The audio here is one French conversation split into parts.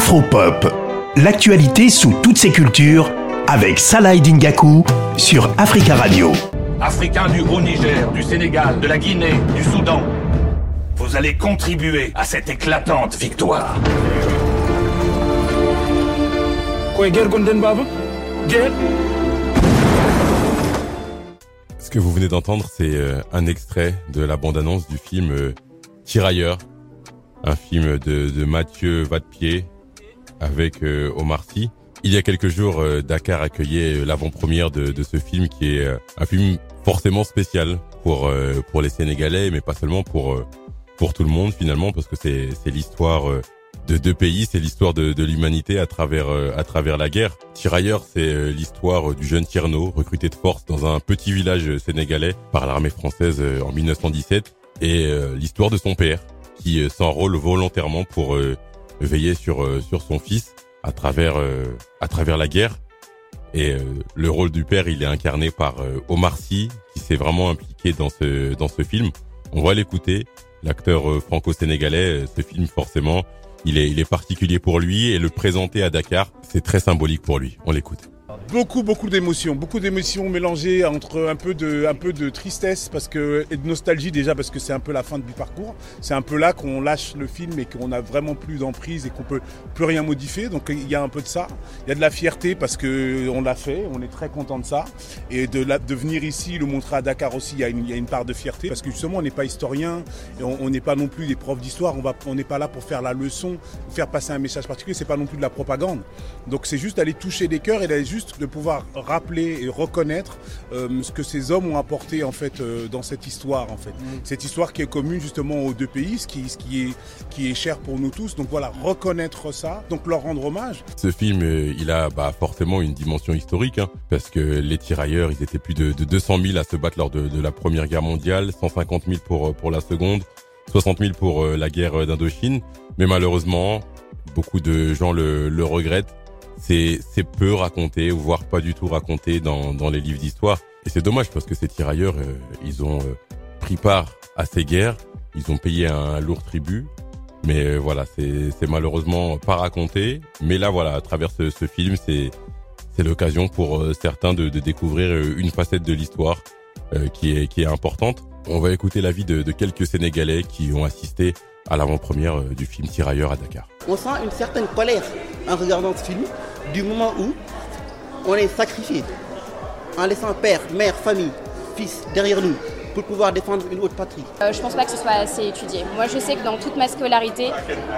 Afropop, l'actualité sous toutes ses cultures avec Salah Dingaku sur Africa Radio. Africains du Haut-Niger, du Sénégal, de la Guinée, du Soudan, vous allez contribuer à cette éclatante victoire. Ce que vous venez d'entendre, c'est euh, un extrait de la bande-annonce du film euh, Tirailleurs, un film de, de Mathieu Vadepied avec euh, Omar Sy. Il y a quelques jours, Dakar accueillait l'avant-première de, de, ce film qui est un film forcément spécial pour pour les Sénégalais, mais pas seulement pour pour tout le monde finalement, parce que c'est c'est l'histoire de deux pays, c'est l'histoire de, de l'humanité à travers euh, à travers la guerre. Tirailleurs, c'est euh, l'histoire du jeune Tierno, recruté de force dans un petit village sénégalais par l'armée française euh, en 1917, et l'histoire de son père qui s'enrôle volontairement pour veiller sur sur son fils à travers à travers la guerre. Et le rôle du père, il est incarné par Omar Sy, qui s'est vraiment impliqué dans ce dans ce film. On va l'écouter, l'acteur franco-sénégalais. Ce film, forcément, il est, il est particulier pour lui et le présenter à Dakar, c'est très symbolique pour lui. On l'écoute. Beaucoup, beaucoup d'émotions, beaucoup d'émotions mélangées entre un peu de, un peu de tristesse parce que et de nostalgie déjà parce que c'est un peu la fin du parcours. C'est un peu là qu'on lâche le film et qu'on a vraiment plus d'emprise et qu'on peut plus rien modifier. Donc il y a un peu de ça. Il y a de la fierté parce que on l'a fait, on est très content de ça et de, venir ici le montrer à Dakar aussi. Il y a une, il y a une part de fierté parce que justement on n'est pas historien on n'est pas non plus des profs d'histoire. On n'est pas là pour faire la leçon, faire passer un message particulier. C'est pas non plus de la propagande. Donc c'est juste d'aller toucher des cœurs et d'aller juste de pouvoir rappeler et reconnaître euh, ce que ces hommes ont apporté en fait euh, dans cette histoire en fait. Mm. Cette histoire qui est commune justement aux deux pays, ce qui, ce qui est qui est cher pour nous tous. Donc voilà, reconnaître ça, donc leur rendre hommage. Ce film, euh, il a bah, forcément une dimension historique hein, parce que les tirailleurs, ils étaient plus de, de 200 000 à se battre lors de, de, la Première Guerre mondiale, 150 000 pour pour la Seconde. 60 000 pour la guerre d'Indochine, mais malheureusement, beaucoup de gens le, le regrettent c'est peu raconté, voire pas du tout raconté dans dans les livres d'histoire. Et c'est dommage parce que ces tirailleurs, euh, ils ont euh, pris part à ces guerres, ils ont payé un lourd tribut. Mais euh, voilà, c'est malheureusement pas raconté. Mais là, voilà, à travers ce, ce film, c'est c'est l'occasion pour certains de, de, découvrir une facette de l'histoire qui est qui est importante. On va écouter l'avis de, de quelques Sénégalais qui ont assisté à l'avant-première du film Tirailleurs à Dakar. On sent une certaine colère en regardant ce film du moment où on est sacrifié en laissant père, mère, famille, fils derrière nous pour pouvoir défendre une autre patrie. Euh, je pense pas que ce soit assez étudié. Moi, je sais que dans toute ma scolarité,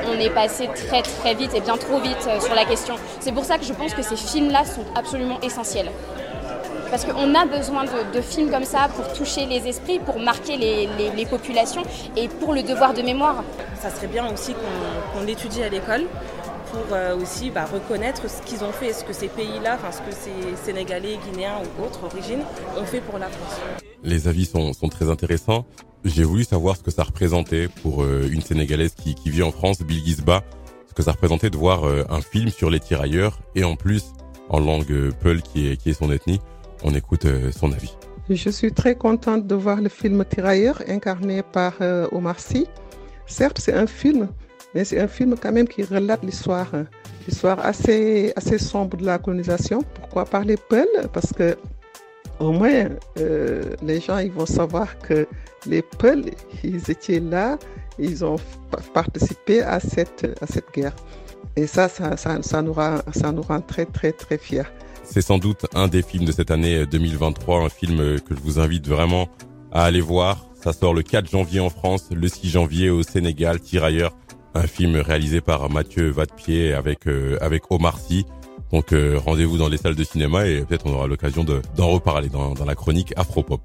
on est passé très très vite et bien trop vite euh, sur la question. C'est pour ça que je pense que ces films-là sont absolument essentiels. Parce qu'on a besoin de, de, films comme ça pour toucher les esprits, pour marquer les, les, les populations et pour le devoir de mémoire. Ça serait bien aussi qu'on qu étudie à l'école pour euh, aussi bah, reconnaître ce qu'ils ont fait et ce que ces pays-là, enfin ce que ces Sénégalais, Guinéens ou autres origines ont fait pour la France. Les avis sont, sont très intéressants. J'ai voulu savoir ce que ça représentait pour euh, une Sénégalaise qui, qui vit en France, Bill Gisba, ce que ça représentait de voir euh, un film sur les tirailleurs et en plus en langue Peul qui est, qui est son ethnie. On écoute son avis. Je suis très contente de voir le film Tirailleurs incarné par Omar Sy. Certes, c'est un film mais c'est un film quand même qui relate l'histoire, hein. l'histoire assez, assez sombre de la colonisation. Pourquoi parler Peul? Parce que au moins euh, les gens ils vont savoir que les Peuls, ils étaient là, ils ont participé à cette, à cette guerre. Et ça, ça, ça, nous rend, ça nous rend très, très, très fiers. C'est sans doute un des films de cette année 2023, un film que je vous invite vraiment à aller voir. Ça sort le 4 janvier en France, le 6 janvier au Sénégal, Tirailleurs un film réalisé par Mathieu Vadepied avec euh, avec Omar Sy. Donc euh, rendez-vous dans les salles de cinéma et peut-être on aura l'occasion d'en reparler dans, dans la chronique Afropop.